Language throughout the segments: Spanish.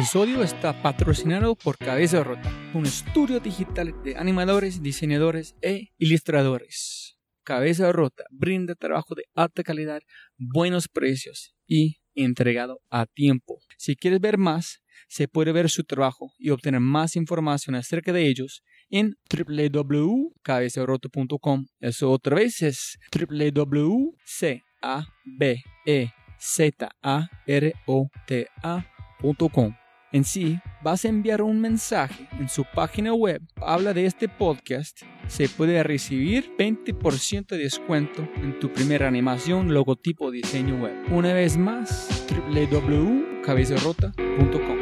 Episodio está patrocinado por Cabeza Rota, un estudio digital de animadores, diseñadores e ilustradores. Cabeza Rota brinda trabajo de alta calidad, buenos precios y entregado a tiempo. Si quieres ver más, se puede ver su trabajo y obtener más información acerca de ellos en www.cabezarota.com. Eso otra vez es www.cabezarota.com en sí, vas a enviar un mensaje en su página web, habla de este podcast, se puede recibir 20% de descuento en tu primera animación, logotipo, diseño web. Una vez más, www.cabezarota.com.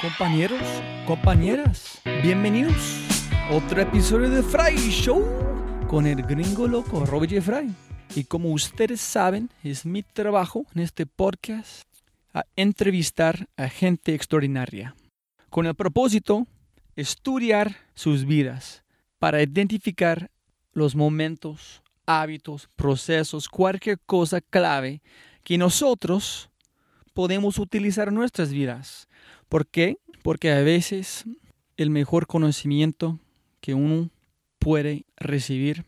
Compañeros, compañeras, bienvenidos otro episodio de Fry Show con el gringo loco Robert Fry. Y como ustedes saben, es mi trabajo en este podcast entrevistar a gente extraordinaria, con el propósito estudiar sus vidas para identificar los momentos, hábitos, procesos, cualquier cosa clave que nosotros podemos utilizar en nuestras vidas. ¿Por qué? Porque a veces el mejor conocimiento que uno puede recibir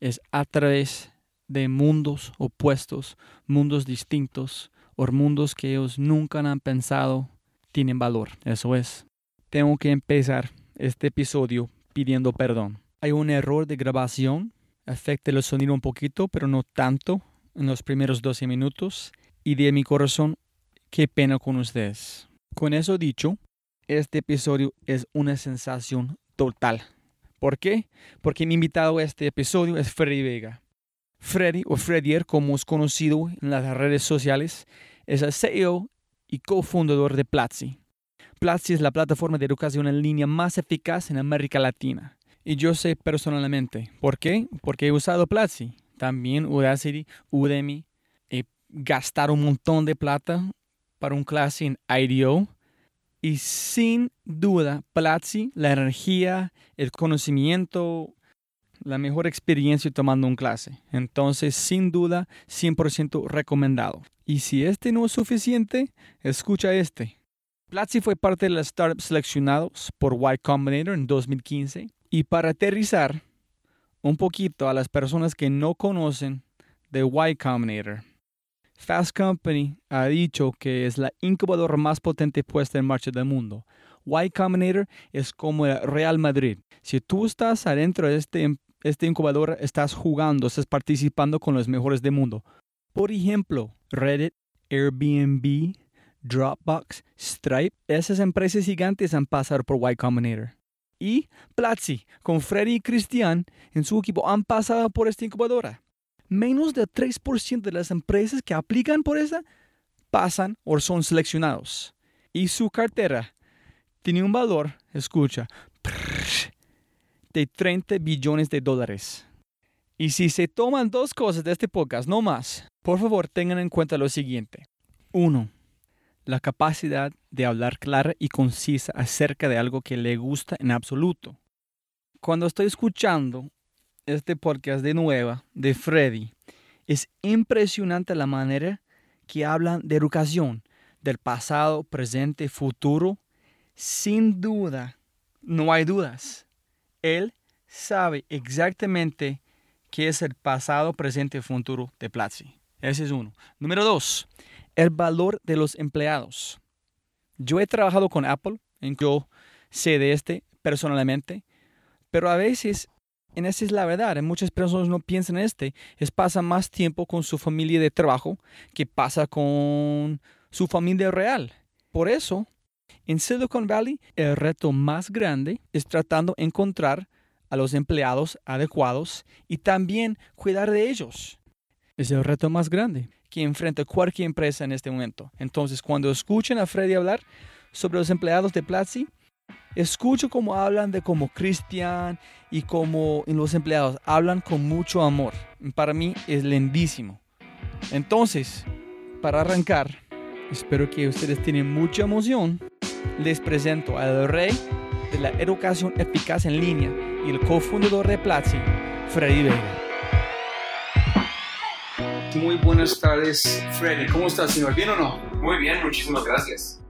es a través de mundos opuestos, mundos distintos, o mundos que ellos nunca han pensado tienen valor. Eso es. Tengo que empezar este episodio pidiendo perdón. Hay un error de grabación, afecta el sonido un poquito, pero no tanto en los primeros 12 minutos. Y de mi corazón, qué pena con ustedes. Con eso dicho, este episodio es una sensación total. ¿Por qué? Porque mi invitado a este episodio es Freddy Vega. Freddy o Freddier, como es conocido en las redes sociales, es el CEO y cofundador de Platzi. Platzi es la plataforma de educación en línea más eficaz en América Latina. Y yo sé personalmente. ¿Por qué? Porque he usado Platzi. También Udacity, Udemy. He gastado un montón de plata para un clase en IDEO. Y sin duda, Platzi, la energía, el conocimiento, la mejor experiencia tomando un clase. Entonces, sin duda, 100% recomendado. Y si este no es suficiente, escucha este. Platzi fue parte de las startups seleccionados por Y Combinator en 2015. Y para aterrizar un poquito a las personas que no conocen de Y Combinator, Fast Company ha dicho que es la incubadora más potente puesta en marcha del mundo. Y Combinator es como el Real Madrid. Si tú estás adentro de este, este incubador, estás jugando, estás participando con los mejores del mundo. Por ejemplo, Reddit, Airbnb, Dropbox, Stripe, esas empresas gigantes han pasado por Y Combinator. Y Platzi, con Freddy y Cristian en su equipo, han pasado por esta incubadora. Menos del 3% de las empresas que aplican por esa pasan o son seleccionados. Y su cartera tiene un valor, escucha, de 30 billones de dólares. Y si se toman dos cosas de este podcast, no más, por favor tengan en cuenta lo siguiente. Uno, la capacidad de hablar clara y concisa acerca de algo que le gusta en absoluto. Cuando estoy escuchando este podcast de nueva de Freddy, es impresionante la manera que hablan de educación, del pasado, presente, futuro. Sin duda, no hay dudas. Él sabe exactamente qué es el pasado, presente y futuro de Platzi. Ese es uno. Número dos, el valor de los empleados. Yo he trabajado con Apple, en yo sé de este personalmente, pero a veces, en esa es la verdad, muchas personas no piensan en este, es pasa más tiempo con su familia de trabajo que pasa con su familia real. Por eso, en Silicon Valley, el reto más grande es tratando de encontrar a los empleados adecuados y también cuidar de ellos. Es el reto más grande que enfrenta cualquier empresa en este momento. Entonces, cuando escuchen a Freddy hablar sobre los empleados de Platzi, escucho cómo hablan de cómo Cristian y cómo los empleados hablan con mucho amor. Para mí es lindísimo. Entonces, para arrancar, espero que ustedes tienen mucha emoción. Les presento al rey de la educación eficaz en línea y el cofundador de Platzi, Freddy Vega. Muy buenas tardes, Freddy. ¿Cómo estás, señor? ¿Bien o no? Muy bien, muchísimas gracias.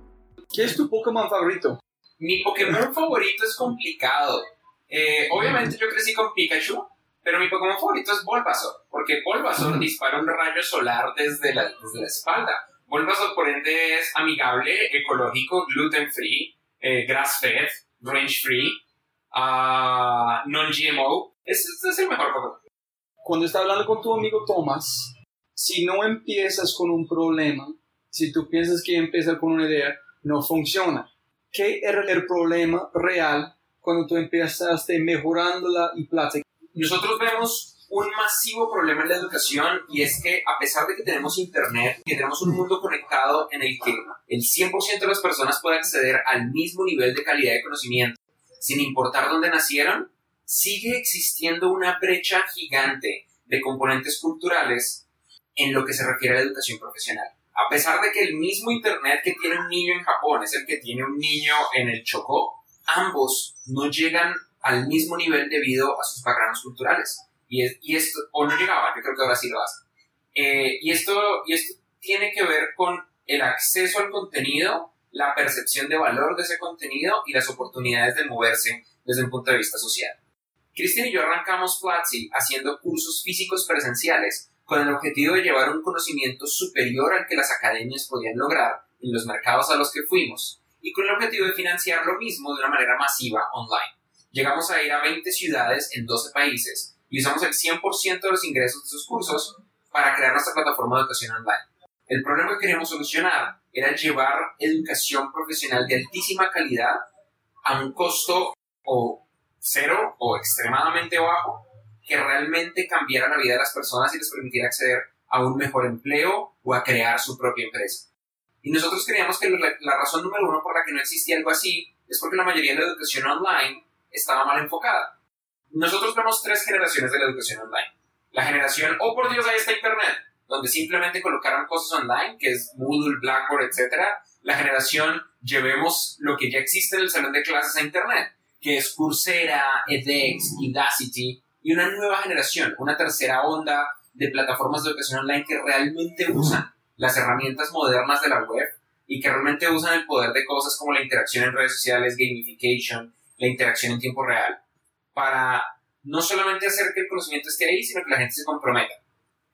¿Qué es tu Pokémon favorito? Mi Pokémon favorito es complicado. Eh, obviamente yo crecí con Pikachu, pero mi Pokémon favorito es Bulbasaur, porque Bulbasaur dispara un rayo solar desde la, desde la espalda. Por ende, es amigable, ecológico, gluten free, eh, grass fed, range free, uh, non-GMO. Ese, es el mejor Pokémon. Cuando está hablando con tu amigo Thomas, si no empiezas con un problema, si tú piensas que empezar con una idea, no funciona. ¿Qué era el problema real cuando tú empezaste mejorándola y plata? Nosotros vemos un masivo problema en la educación y es que a pesar de que tenemos internet, que tenemos un mundo conectado en el que el 100% de las personas puede acceder al mismo nivel de calidad de conocimiento, sin importar dónde nacieron, sigue existiendo una brecha gigante de componentes culturales en lo que se refiere a la educación profesional. A pesar de que el mismo Internet que tiene un niño en Japón es el que tiene un niño en el Chocó, ambos no llegan al mismo nivel debido a sus backgrounds culturales. Y, esto, o no llegaban, yo creo que ahora sí lo hacen. Eh, y, esto, y esto tiene que ver con el acceso al contenido, la percepción de valor de ese contenido y las oportunidades de moverse desde un punto de vista social. Cristian y yo arrancamos Platzi haciendo cursos físicos presenciales con el objetivo de llevar un conocimiento superior al que las academias podían lograr en los mercados a los que fuimos, y con el objetivo de financiar lo mismo de una manera masiva online. Llegamos a ir a 20 ciudades en 12 países y usamos el 100% de los ingresos de esos cursos para crear nuestra plataforma de educación online. El problema que queríamos solucionar era llevar educación profesional de altísima calidad a un costo o cero o extremadamente bajo que realmente cambiara la vida de las personas y les permitiera acceder a un mejor empleo o a crear su propia empresa. Y nosotros creíamos que la, razón número uno por la que no existía algo así es porque la mayoría de la educación online estaba mal enfocada. Nosotros vemos tres generaciones de la educación online. La generación, oh por Dios, ahí está Internet, donde simplemente colocaron cosas online, que es Moodle, Blackboard, etc. La generación, llevemos lo que ya existe en el salón de clases a Internet, que es Coursera, edX, Udacity, y una nueva generación, una tercera onda de plataformas de educación online que realmente usan las herramientas modernas de la web y que realmente usan el poder de cosas como la interacción en redes sociales, gamification, la interacción en tiempo real, para no solamente hacer que el conocimiento esté ahí, sino que la gente se comprometa.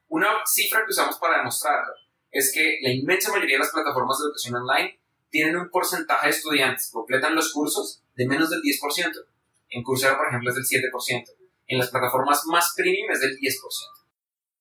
Una cifra que usamos para demostrarlo es que la inmensa mayoría de las plataformas de educación online tienen un porcentaje de estudiantes que completan los cursos de menos del 10%. En Coursera, por ejemplo, es del 7%. En las plataformas más premium es del 10%.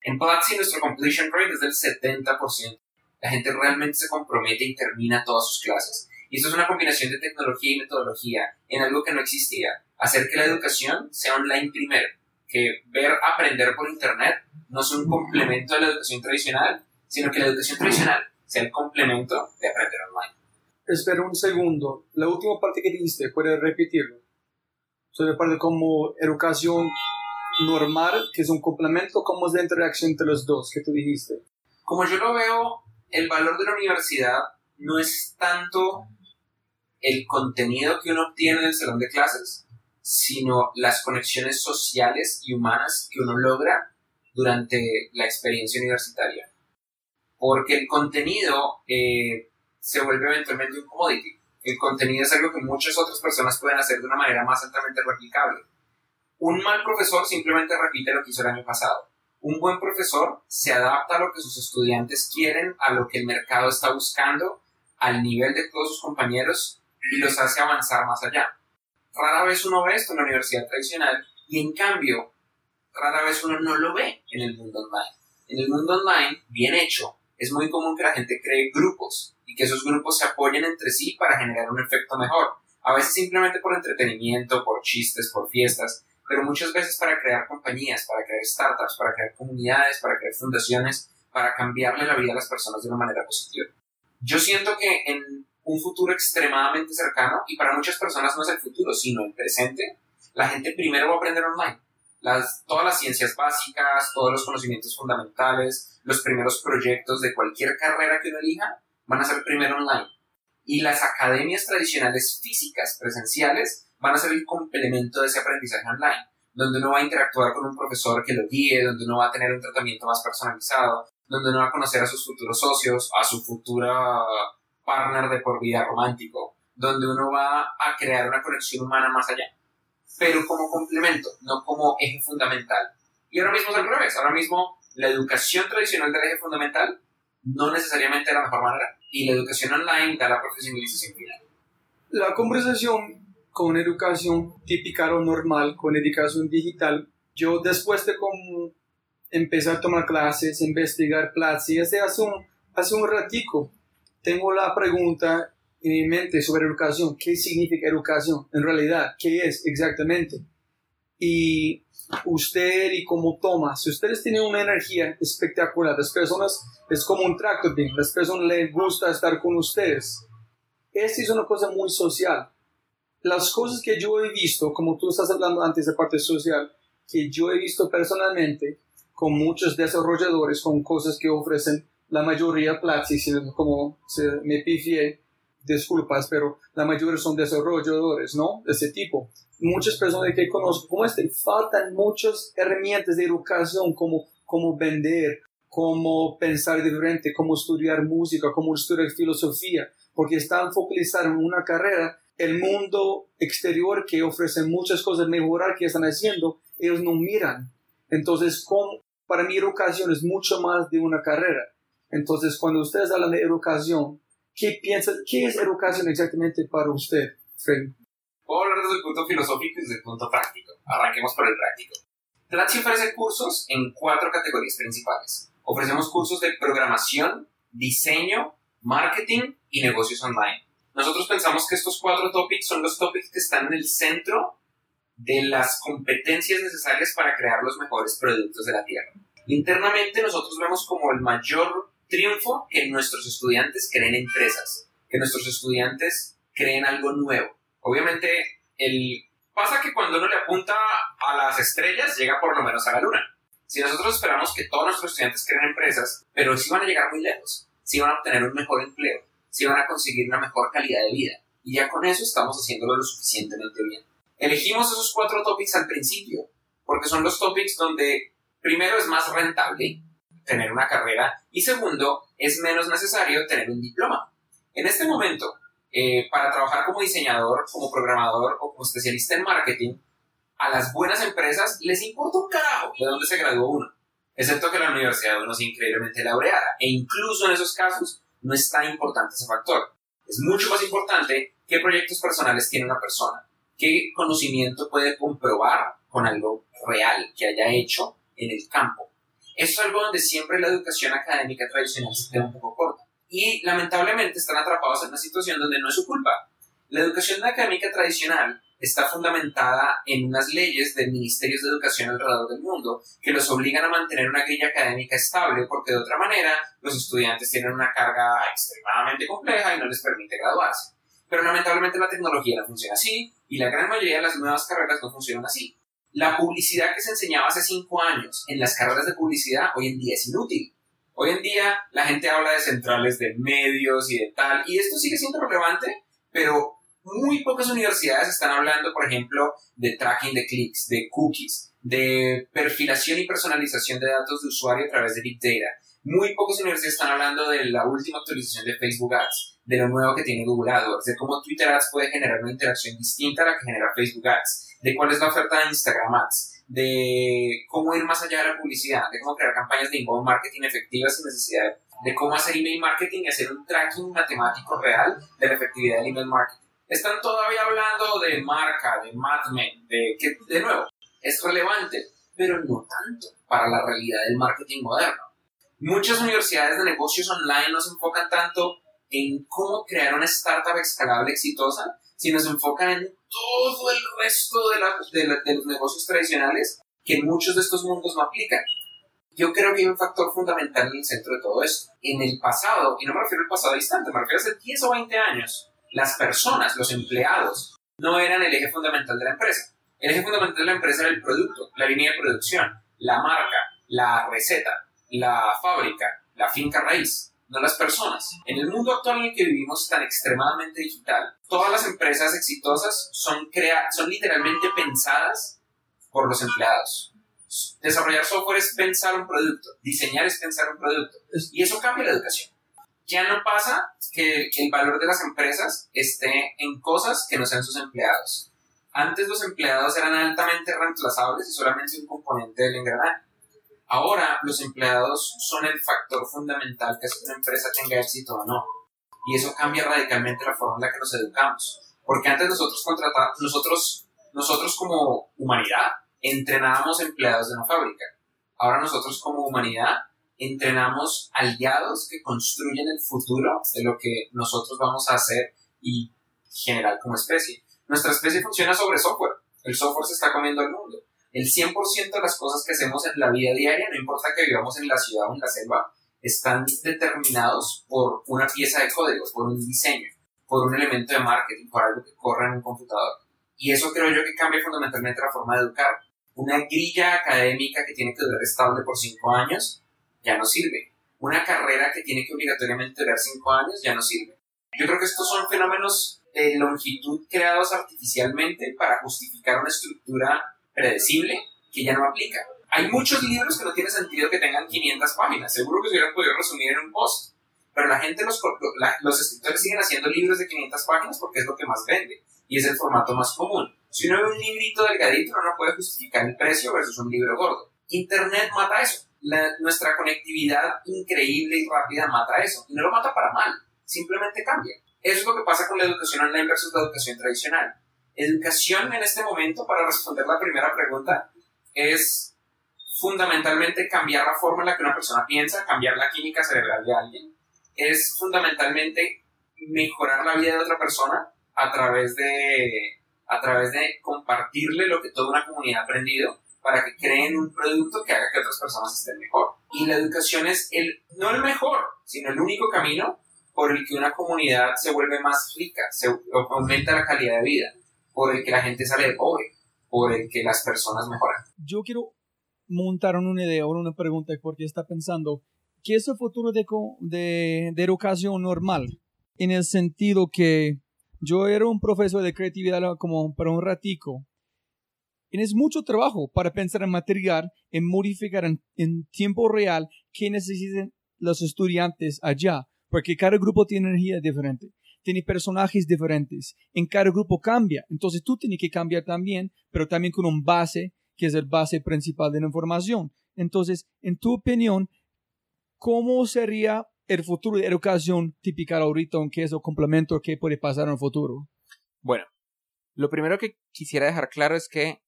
En Platzi nuestro completion rate es del 70%. La gente realmente se compromete y termina todas sus clases. Y esto es una combinación de tecnología y metodología en algo que no existía. Hacer que la educación sea online primero. Que ver aprender por Internet no es un complemento de la educación tradicional, sino que la educación tradicional sea el complemento de aprender online. Espera un segundo. La última parte que dijiste, ¿puedes repetirlo? Sobre parte como educación normal, que es un complemento, ¿cómo es la interacción entre los dos que tú dijiste? Como yo lo veo, el valor de la universidad no es tanto el contenido que uno obtiene en el salón de clases, sino las conexiones sociales y humanas que uno logra durante la experiencia universitaria. Porque el contenido eh, se vuelve eventualmente un commodity. El contenido es algo que muchas otras personas pueden hacer de una manera más altamente replicable. Un mal profesor simplemente repite lo que hizo el año pasado. Un buen profesor se adapta a lo que sus estudiantes quieren, a lo que el mercado está buscando, al nivel de todos sus compañeros y los hace avanzar más allá. Rara vez uno ve esto en la universidad tradicional y en cambio, rara vez uno no lo ve en el mundo online. En el mundo online, bien hecho, es muy común que la gente cree grupos y que esos grupos se apoyen entre sí para generar un efecto mejor. A veces simplemente por entretenimiento, por chistes, por fiestas, pero muchas veces para crear compañías, para crear startups, para crear comunidades, para crear fundaciones, para cambiarle la vida a las personas de una manera positiva. Yo siento que en un futuro extremadamente cercano, y para muchas personas no es el futuro, sino el presente, la gente primero va a aprender online. Todas las ciencias básicas, todos los conocimientos fundamentales, los primeros proyectos de cualquier carrera que uno elija, van a ser primero online. Y las academias tradicionales físicas, presenciales, van a ser el complemento de ese aprendizaje online, donde uno va a interactuar con un profesor que lo guíe, donde uno va a tener un tratamiento más personalizado, donde uno va a conocer a sus futuros socios, a su futura partner de por vida romántico, donde uno va a crear una conexión humana más allá, pero como complemento, no como eje fundamental. Y ahora mismo es al revés, ahora mismo la educación tradicional del eje fundamental no necesariamente es la mejor manera, y la educación online da la profesionalización final. La conversación con educación típica o normal, con educación digital, yo después de como empezar a tomar clases, investigar desde hace un, hace un ratico, tengo la pregunta en mi mente sobre educación. ¿Qué significa educación? En realidad, ¿qué es exactamente? Y usted y como toma, si ustedes tienen una energía espectacular, las personas es como un tractor beam, las personas les gusta estar con ustedes. Esta es una cosa muy social las cosas que yo he visto, como tú estás hablando antes de parte social, que yo he visto personalmente con muchos desarrolladores, con cosas que ofrecen la mayoría Platzi, como me pifié, disculpas, pero la mayoría son desarrolladores, ¿no? De ese tipo. Muchas personas que conozco como este, faltan muchas herramientas de educación, como cómo vender, cómo pensar diferente, cómo estudiar música, cómo estudiar filosofía, porque están focalizados en una carrera el mundo exterior que ofrece muchas cosas mejorar que están haciendo, ellos no miran. Entonces, para mi educación es mucho más de una carrera. Entonces, cuando ustedes hablan de educación, ¿qué piensan? ¿Qué es educación exactamente para usted, Fred? Puedo hablar desde el punto filosófico y desde el punto práctico. Arranquemos por el práctico. Platzi ofrece cursos en cuatro categorías principales. Ofrecemos cursos de programación, diseño, marketing y negocios online. Nosotros pensamos que estos cuatro topics son los topics que están en el centro de las competencias necesarias para crear los mejores productos de la Tierra. Internamente nosotros vemos como el mayor triunfo que nuestros estudiantes creen empresas, que nuestros estudiantes creen algo nuevo. Obviamente, el... pasa que cuando uno le apunta a las estrellas, llega por lo menos a la luna. Si nosotros esperamos que todos nuestros estudiantes creen empresas, pero sí van a llegar muy lejos, sí van a obtener un mejor empleo, si van a conseguir una mejor calidad de vida. Y ya con eso estamos haciéndolo lo suficientemente bien. Elegimos esos cuatro topics al principio, porque son los topics donde primero es más rentable tener una carrera y segundo es menos necesario tener un diploma. En este momento, eh, para trabajar como diseñador, como programador o como especialista en marketing, a las buenas empresas les importa un carajo de dónde se graduó uno, excepto que la universidad uno sea increíblemente laureada. E incluso en esos casos no es tan importante ese factor. Es mucho más importante qué proyectos personales tiene una persona, qué conocimiento puede comprobar con algo real que haya hecho en el campo. Eso es algo donde siempre la educación académica tradicional se queda un poco corta. Y lamentablemente están atrapados en una situación donde no es su culpa. La educación académica tradicional está fundamentada en unas leyes de ministerios de educación alrededor del mundo que los obligan a mantener una grilla académica estable porque de otra manera los estudiantes tienen una carga extremadamente compleja y no les permite graduarse. Pero lamentablemente la tecnología no funciona así y la gran mayoría de las nuevas carreras no funcionan así. La publicidad que se enseñaba hace cinco años en las carreras de publicidad hoy en día es inútil. Hoy en día la gente habla de centrales de medios y de tal, y esto sigue siendo relevante, pero muy pocas universidades están hablando, por ejemplo, de tracking de clics, de cookies, de perfilación y personalización de datos de usuario a través de Big Data. Muy pocas universidades están hablando de la última actualización de Facebook Ads, de lo nuevo que tiene Google AdWords, de cómo Twitter Ads puede generar una interacción distinta a la que genera Facebook Ads, de cuál es la oferta de Instagram Ads, de cómo ir más allá de la publicidad, de cómo crear campañas de inbound marketing efectivas sin necesidad de cómo hacer email marketing y hacer un tracking matemático real de la efectividad del email marketing están todavía hablando de marca, de Mad de que, de nuevo, es relevante, pero no tanto para la realidad del marketing moderno. Muchas universidades de negocios online no se enfocan tanto en cómo crear una startup escalable exitosa, sino se enfocan en todo el resto de, de los negocios tradicionales que muchos de estos mundos no aplican. Yo creo que hay un factor fundamental en el centro de todo esto. En el pasado, y no me refiero al pasado distante, me refiero a hace 10 o 20 años, las personas, los empleados, no eran el eje fundamental de la empresa. El eje fundamental de la empresa era el producto, la línea de producción, la marca, la receta, la fábrica, la finca raíz, no las personas. En el mundo actual en el que vivimos tan extremadamente digital, todas las empresas exitosas son, crea son literalmente pensadas por los empleados. Desarrollar software es pensar un producto, diseñar es pensar un producto. Y eso cambia la educación ya no pasa que el valor de las empresas esté en cosas que no sean sus empleados. Antes los empleados eran altamente reemplazables y solamente un componente del engranaje. Ahora los empleados son el factor fundamental que hace que una empresa tenga éxito o no. Y eso cambia radicalmente la forma en la que nos educamos. Porque antes nosotros contratábamos, nosotros, nosotros como humanidad entrenábamos empleados de una fábrica. Ahora nosotros como humanidad entrenamos aliados que construyen el futuro de lo que nosotros vamos a hacer y generar como especie. Nuestra especie funciona sobre software. El software se está comiendo el mundo. El 100% de las cosas que hacemos en la vida diaria, no importa que vivamos en la ciudad o en la selva, están determinados por una pieza de código, por un diseño, por un elemento de marketing, por algo que corre en un computador. Y eso creo yo que cambia fundamentalmente la forma de educar. Una grilla académica que tiene que durar estable por cinco años ya no sirve. Una carrera que tiene que obligatoriamente durar cinco años ya no sirve. Yo creo que estos son fenómenos de longitud creados artificialmente para justificar una estructura predecible que ya no aplica. Hay muchos libros que no tiene sentido que tengan 500 páginas. Seguro que se hubieran podido resumir en un post. Pero la gente, los, los escritores siguen haciendo libros de 500 páginas porque es lo que más vende y es el formato más común. Si uno ve un librito delgadito, uno no puede justificar el precio versus un libro gordo. Internet mata eso nuestra conectividad increíble y rápida mata eso. Y no lo mata para mal, simplemente cambia. Eso es lo que pasa con la educación online versus la educación tradicional. Educación en este momento, para responder la primera pregunta, es fundamentalmente cambiar la forma en la que una persona piensa, cambiar la química cerebral de alguien. Es fundamentalmente mejorar la vida de otra persona a través de, a través de compartirle lo que toda una comunidad ha aprendido para que creen un producto que haga que otras personas estén mejor. Y la educación es el, no el mejor, sino el único camino por el que una comunidad se vuelve más rica, se aumenta la calidad de vida, por el que la gente sale de pobre, por el que las personas mejoran. Yo quiero montar una idea o una pregunta porque está pensando, ¿qué es el futuro de, de, de educación normal? En el sentido que yo era un profesor de creatividad como para un ratico es mucho trabajo para pensar en material, en modificar en, tiempo real qué necesitan los estudiantes allá. porque cada grupo tiene energía diferente, tiene personajes diferentes, en cada grupo cambia, entonces tú tienes que cambiar también, pero también con un base que es el base principal de la información. Entonces, en tu opinión, ¿cómo sería el futuro de educación típica ahorita, qué es el complemento que puede pasar en el futuro? Bueno, lo primero que quisiera dejar claro es que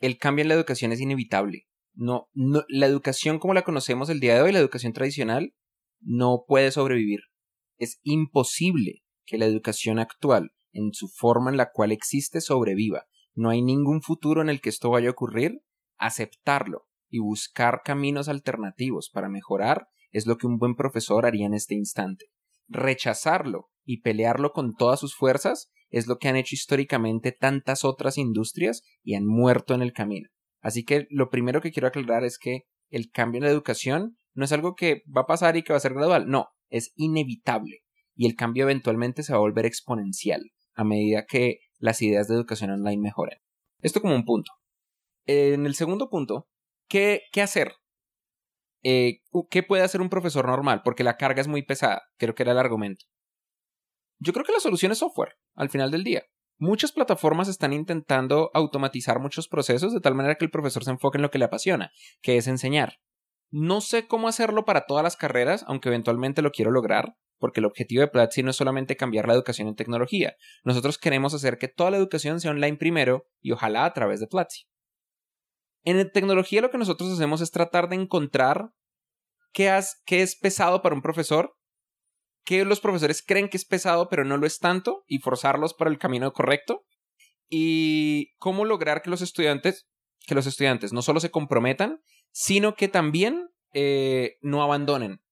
el cambio en la educación es inevitable. No, no, la educación como la conocemos el día de hoy, la educación tradicional, no puede sobrevivir. Es imposible que la educación actual, en su forma en la cual existe, sobreviva. No hay ningún futuro en el que esto vaya a ocurrir. Aceptarlo y buscar caminos alternativos para mejorar es lo que un buen profesor haría en este instante. Rechazarlo y pelearlo con todas sus fuerzas es lo que han hecho históricamente tantas otras industrias y han muerto en el camino. Así que lo primero que quiero aclarar es que el cambio en la educación no es algo que va a pasar y que va a ser gradual, no, es inevitable y el cambio eventualmente se va a volver exponencial a medida que las ideas de educación online mejoren. Esto como un punto. En el segundo punto, ¿qué, qué hacer? Eh, ¿Qué puede hacer un profesor normal? Porque la carga es muy pesada, creo que era el argumento. Yo creo que la solución es software, al final del día. Muchas plataformas están intentando automatizar muchos procesos de tal manera que el profesor se enfoque en lo que le apasiona, que es enseñar. No sé cómo hacerlo para todas las carreras, aunque eventualmente lo quiero lograr, porque el objetivo de Platzi no es solamente cambiar la educación en tecnología. Nosotros queremos hacer que toda la educación sea online primero y ojalá a través de Platzi. En tecnología lo que nosotros hacemos es tratar de encontrar qué, es pesado para un profesor, qué los profesores creen que es pesado pero no lo es tanto y forzarlos para el camino correcto y cómo lograr que los estudiantes que los estudiantes no solo se comprometan sino que también eh, no abandonen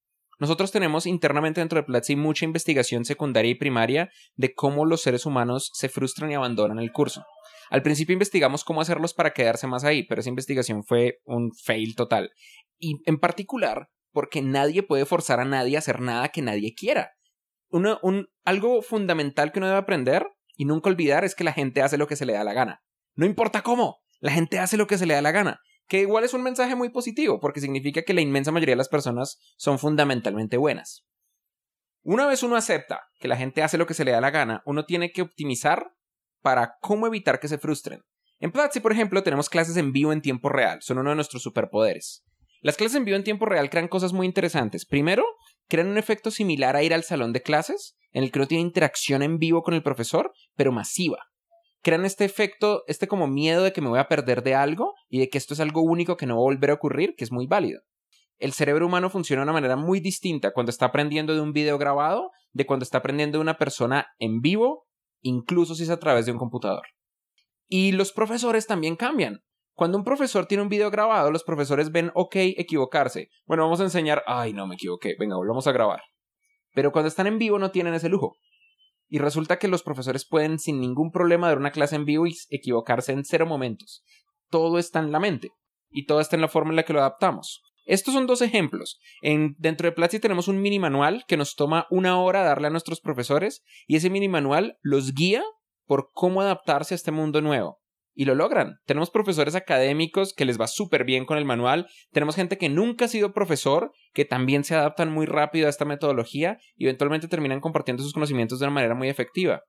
nosotros tenemos internamente dentro de Platzi mucha investigación secundaria y primaria de cómo los seres humanos se frustran y abandonan el curso. Al principio investigamos cómo hacerlos para quedarse más ahí, pero esa investigación fue un fail total. Y en particular, porque nadie puede forzar a nadie a hacer nada que nadie quiera. un, algo fundamental que uno debe aprender y nunca olvidar es que la gente hace lo que se le da la gana. No importa cómo, la gente hace lo que se le da la gana que igual es un mensaje muy positivo, porque significa que la inmensa mayoría de las personas son fundamentalmente buenas. Una vez uno acepta que la gente hace lo que se le da la gana, uno tiene que optimizar para cómo evitar que se frustren. En Platzi, por ejemplo, tenemos clases en vivo en tiempo real, son uno de nuestros superpoderes. Las clases en vivo en tiempo real crean cosas muy interesantes. Primero, crean un efecto similar a ir al salón de clases, en el que uno tiene interacción en vivo con el profesor, pero masiva crean este efecto, este como miedo de que me voy a perder de algo y de que esto es algo único que no va a volver a ocurrir, que es muy válido. El cerebro humano funciona de una manera muy distinta cuando está aprendiendo de un video grabado de cuando está aprendiendo de una persona en vivo, incluso si es a través de un computador. Y los profesores también cambian. Cuando un profesor tiene un video grabado, los profesores ven, ok, equivocarse. Bueno, vamos a enseñar, ay, no me equivoqué, venga, volvamos a grabar. Pero cuando están en vivo no tienen ese lujo. Y resulta que los profesores pueden sin ningún problema dar una clase en vivo y equivocarse en cero momentos. Todo está en la mente y todo está en la forma en la que lo adaptamos. Estos son dos ejemplos. En, dentro de Platzi tenemos un mini manual que nos toma una hora darle a nuestros profesores y ese mini manual los guía por cómo adaptarse a este mundo nuevo y lo logran. Tenemos profesores académicos que les va súper bien con el manual. Tenemos gente que nunca ha sido profesor, que también se adaptan muy rápido a esta metodología y eventualmente terminan compartiendo sus conocimientos de una manera muy efectiva.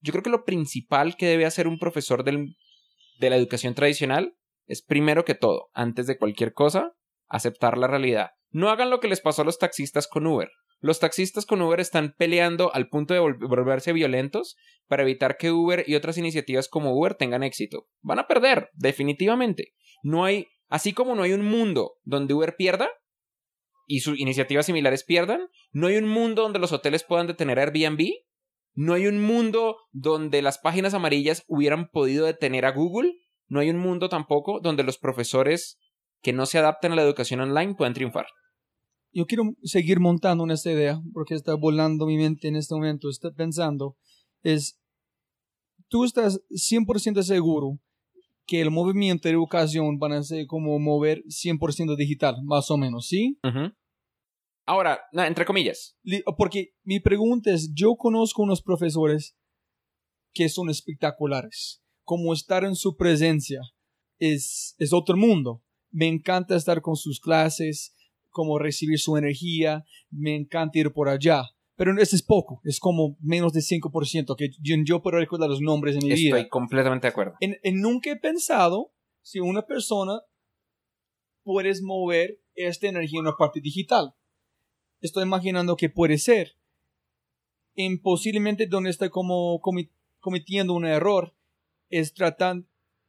Yo creo que lo principal que debe hacer un profesor del, de la educación tradicional es primero que todo, antes de cualquier cosa, aceptar la realidad. No hagan lo que les pasó a los taxistas con Uber. Los taxistas con Uber están peleando al punto de volverse violentos para evitar que Uber y otras iniciativas como Uber tengan éxito. Van a perder, definitivamente. No hay, así como no hay un mundo donde Uber pierda y sus iniciativas similares pierdan, no hay un mundo donde los hoteles puedan detener Airbnb, no hay un mundo donde las páginas amarillas hubieran podido detener a Google, no hay un mundo tampoco donde los profesores que no se adapten a la educación online puedan triunfar yo quiero seguir montando en esta idea porque está volando mi mente en este momento, está pensando, es, tú estás 100% seguro que el movimiento de educación van a ser como mover 100% digital, más o menos, ¿sí? Ahora, entre comillas. Porque mi pregunta es, yo conozco unos profesores que son espectaculares, como estar en su presencia es, es otro mundo. Me encanta estar con sus clases, como recibir su energía, me encanta ir por allá. Pero ese es poco, es como menos de 5%, que yo, yo puedo recordar los nombres en mi vida. Estoy completamente de acuerdo. En, en nunca he pensado si una persona puedes mover esta energía en una parte digital. Estoy imaginando que puede ser. En posiblemente donde estoy como cometiendo un error es tratar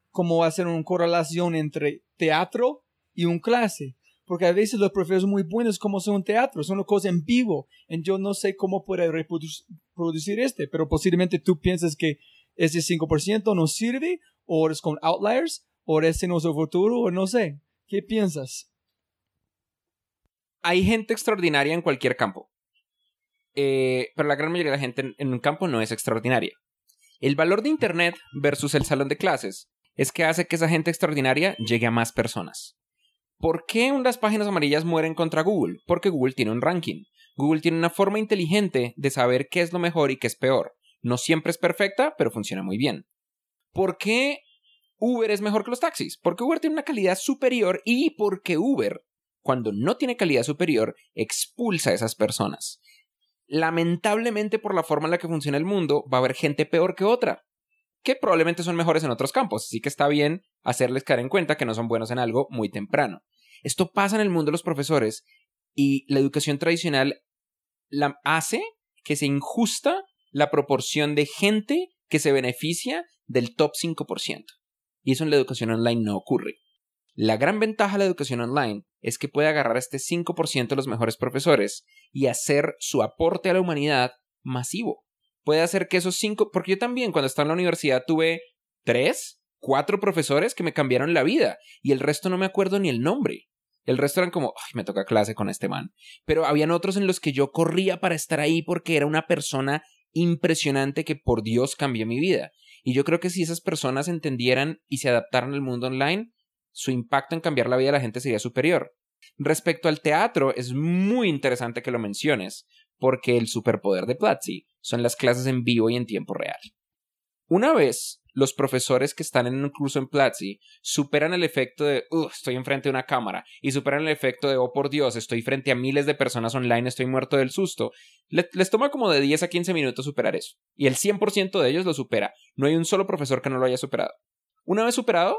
como hacer una correlación entre teatro y un clase. Porque a veces los profesores muy buenos como son un teatro, son una cosa en vivo. Y yo no sé cómo reproduc- reproducir este, pero posiblemente tú piensas que ese 5% no sirve, o es con outliers, o ese no es el futuro, o no sé. ¿Qué piensas? Hay gente extraordinaria en cualquier campo. Eh, pero la gran mayoría de la gente en, en un campo no es extraordinaria. El valor de Internet versus el salón de clases es que hace que esa gente extraordinaria llegue a más personas. ¿Por qué unas páginas amarillas mueren contra Google? Porque Google tiene un ranking. Google tiene una forma inteligente de saber qué es lo mejor y qué es peor. No siempre es perfecta, pero funciona muy bien. ¿Por qué Uber es mejor que los taxis? Porque Uber tiene una calidad superior y porque Uber, cuando no tiene calidad superior, expulsa a esas personas. Lamentablemente, por la forma en la que funciona el mundo, va a haber gente peor que otra, que probablemente son mejores en otros campos, así que está bien hacerles caer en cuenta que no son buenos en algo muy temprano. Esto pasa en el mundo de los profesores y la educación tradicional la hace que se injusta la proporción de gente que se beneficia del top 5%. Y eso en la educación online no ocurre. La gran ventaja de la educación online es que puede agarrar este 5% de los mejores profesores y hacer su aporte a la humanidad masivo. Puede hacer que esos 5, porque yo también cuando estaba en la universidad tuve 3, 4 profesores que me cambiaron la vida y el resto no me acuerdo ni el nombre. El resto eran como, ay, me toca clase con este man. Pero habían otros en los que yo corría para estar ahí porque era una persona impresionante que por Dios cambió mi vida. Y yo creo que si esas personas entendieran y se adaptaran al mundo online, su impacto en cambiar la vida de la gente sería superior. Respecto al teatro, es muy interesante que lo menciones, porque el superpoder de Platzi son las clases en vivo y en tiempo real. Una vez los profesores que están en un curso en Platzi superan el efecto de, "Ugh, estoy enfrente de una cámara, y superan el efecto de, oh por Dios, estoy frente a miles de personas online, estoy muerto del susto, le- les toma como de 10 a 15 minutos superar eso. Y el 100% de ellos lo supera. No hay un solo profesor que no lo haya superado. Una vez superado,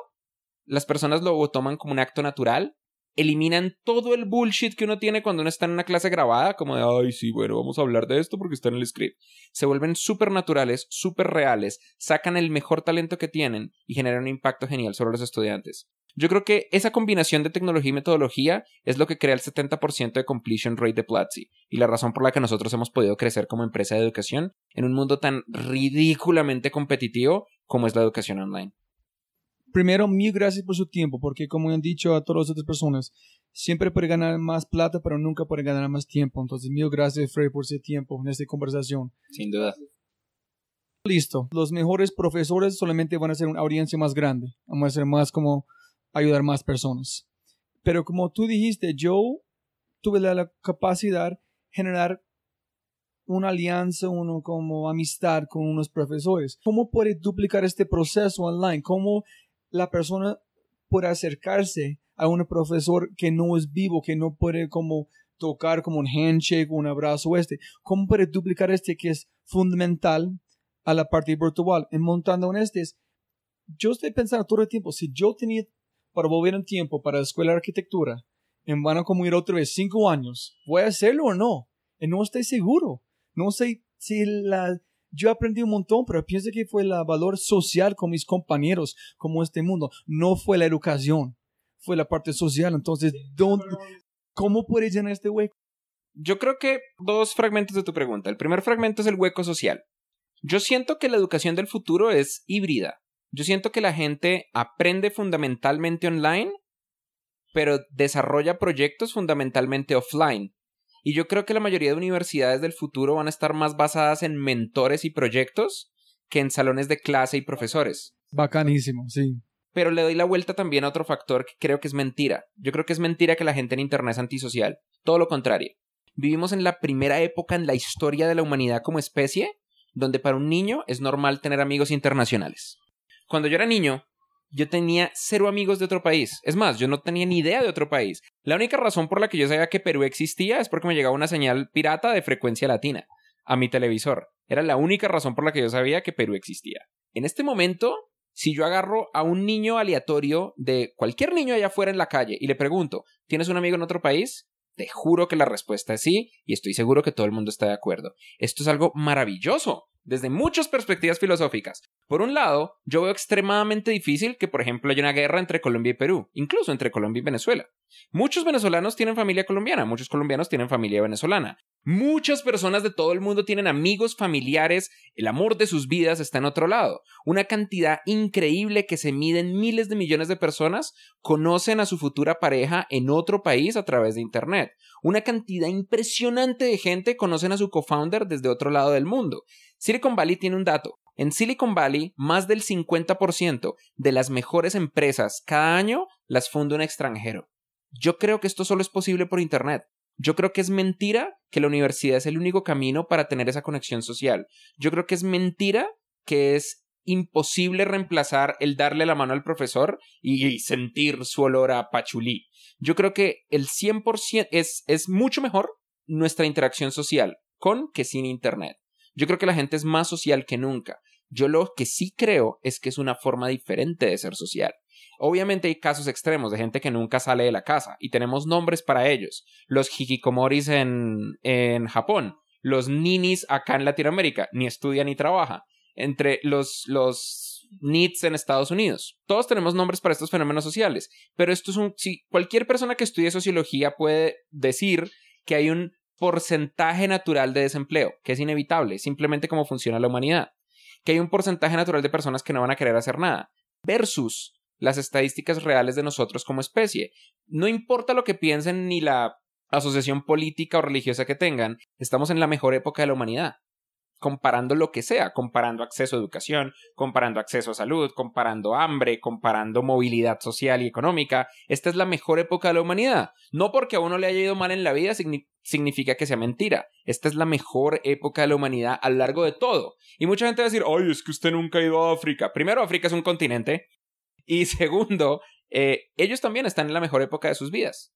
las personas lo toman como un acto natural, eliminan todo el bullshit que uno tiene cuando uno está en una clase grabada, como de, ay, sí, bueno, vamos a hablar de esto porque está en el script. Se vuelven súper naturales, súper reales, sacan el mejor talento que tienen y generan un impacto genial sobre los estudiantes. Yo creo que esa combinación de tecnología y metodología es lo que crea el 70% de completion rate de Platzi y la razón por la que nosotros hemos podido crecer como empresa de educación en un mundo tan ridículamente competitivo como es la educación online. Primero, mil gracias por su tiempo, porque como han dicho a todas las otras personas, siempre puede ganar más plata, pero nunca puede ganar más tiempo. Entonces, mil gracias, Frey, por ese tiempo en esta conversación. Sin duda. Listo. Los mejores profesores solamente van a ser una audiencia más grande. Vamos a hacer más como ayudar más personas. Pero como tú dijiste, yo tuve la capacidad de generar una alianza, uno como amistad con unos profesores. ¿Cómo puede duplicar este proceso online? ¿Cómo la persona puede acercarse a un profesor que no es vivo, que no puede como tocar como un handshake, un abrazo este? ¿Cómo puede duplicar este que es fundamental a la parte virtual? En montando en este, es- yo estoy pensando todo el tiempo, si yo tenía para volver en tiempo para la escuela de arquitectura, en van a como ir otra vez cinco años, ¿voy a hacerlo o no? Y no estoy seguro. No sé si la... Yo aprendí un montón, pero pienso que fue el valor social con mis compañeros, como este mundo. No fue la educación, fue la parte social. Entonces, ¿dónde, ¿cómo puede llenar este hueco? Yo creo que dos fragmentos de tu pregunta. El primer fragmento es el hueco social. Yo siento que la educación del futuro es híbrida. Yo siento que la gente aprende fundamentalmente online, pero desarrolla proyectos fundamentalmente offline. Y yo creo que la mayoría de universidades del futuro van a estar más basadas en mentores y proyectos que en salones de clase y profesores. Bacanísimo, sí. Pero le doy la vuelta también a otro factor que creo que es mentira. Yo creo que es mentira que la gente en Internet es antisocial. Todo lo contrario. Vivimos en la primera época en la historia de la humanidad como especie, donde para un niño es normal tener amigos internacionales. Cuando yo era niño, yo tenía cero amigos de otro país. Es más, yo no tenía ni idea de otro país. La única razón por la que yo sabía que Perú existía es porque me llegaba una señal pirata de frecuencia latina. a mi televisor. Era la única razón por la que yo sabía que Perú existía. En este momento, si yo agarro a un niño aleatorio de cualquier niño allá afuera en la calle y le pregunto, ¿tienes un amigo en otro país? Te juro que la respuesta es sí y estoy seguro que todo el mundo está de acuerdo. Esto es algo maravilloso desde muchas perspectivas filosóficas. Por un lado, yo veo extremadamente difícil que, por ejemplo, haya una guerra entre Colombia y Perú, incluso entre Colombia y Venezuela. Muchos venezolanos tienen familia colombiana, muchos colombianos tienen familia venezolana. Muchas personas de todo el mundo tienen amigos, familiares, el amor de sus vidas está en otro lado. Una cantidad increíble que se mide en miles de millones de personas conocen a su futura pareja en otro país a través de Internet. Una cantidad impresionante de gente conocen a su co-founder desde otro lado del mundo. Silicon Valley tiene un dato. En Silicon Valley, más del 50% de las mejores empresas cada año las funda un extranjero. Yo creo que esto solo es posible por Internet. Yo creo que es mentira que la universidad es el único camino para tener esa conexión social. Yo creo que es mentira que es imposible reemplazar el darle la mano al profesor y sentir su olor a pachulí. Yo creo que el 100% es, es mucho mejor nuestra interacción social con que sin Internet. Yo creo que la gente es más social que nunca. Yo lo que sí creo es que es una forma diferente de ser social. Obviamente hay casos extremos de gente que nunca sale de la casa y tenemos nombres para ellos. Los hikikomoris en, en Japón, los ninis acá en Latinoamérica, ni estudia ni trabaja. Entre los, los NITs en Estados Unidos. Todos tenemos nombres para estos fenómenos sociales, pero esto es un si cualquier persona que estudie sociología puede decir que hay un porcentaje natural de desempleo, que es inevitable, simplemente como funciona la humanidad, que hay un porcentaje natural de personas que no van a querer hacer nada, versus las estadísticas reales de nosotros como especie. No importa lo que piensen ni la asociación política o religiosa que tengan, estamos en la mejor época de la humanidad. Comparando lo que sea, comparando acceso a educación, comparando acceso a salud, comparando hambre, comparando movilidad social y económica, esta es la mejor época de la humanidad. No porque a uno le haya ido mal en la vida significa que sea mentira. Esta es la mejor época de la humanidad a lo largo de todo. Y mucha gente va a decir, ay, es que usted nunca ha ido a África. Primero, África es un continente. Y segundo, eh, ellos también están en la mejor época de sus vidas.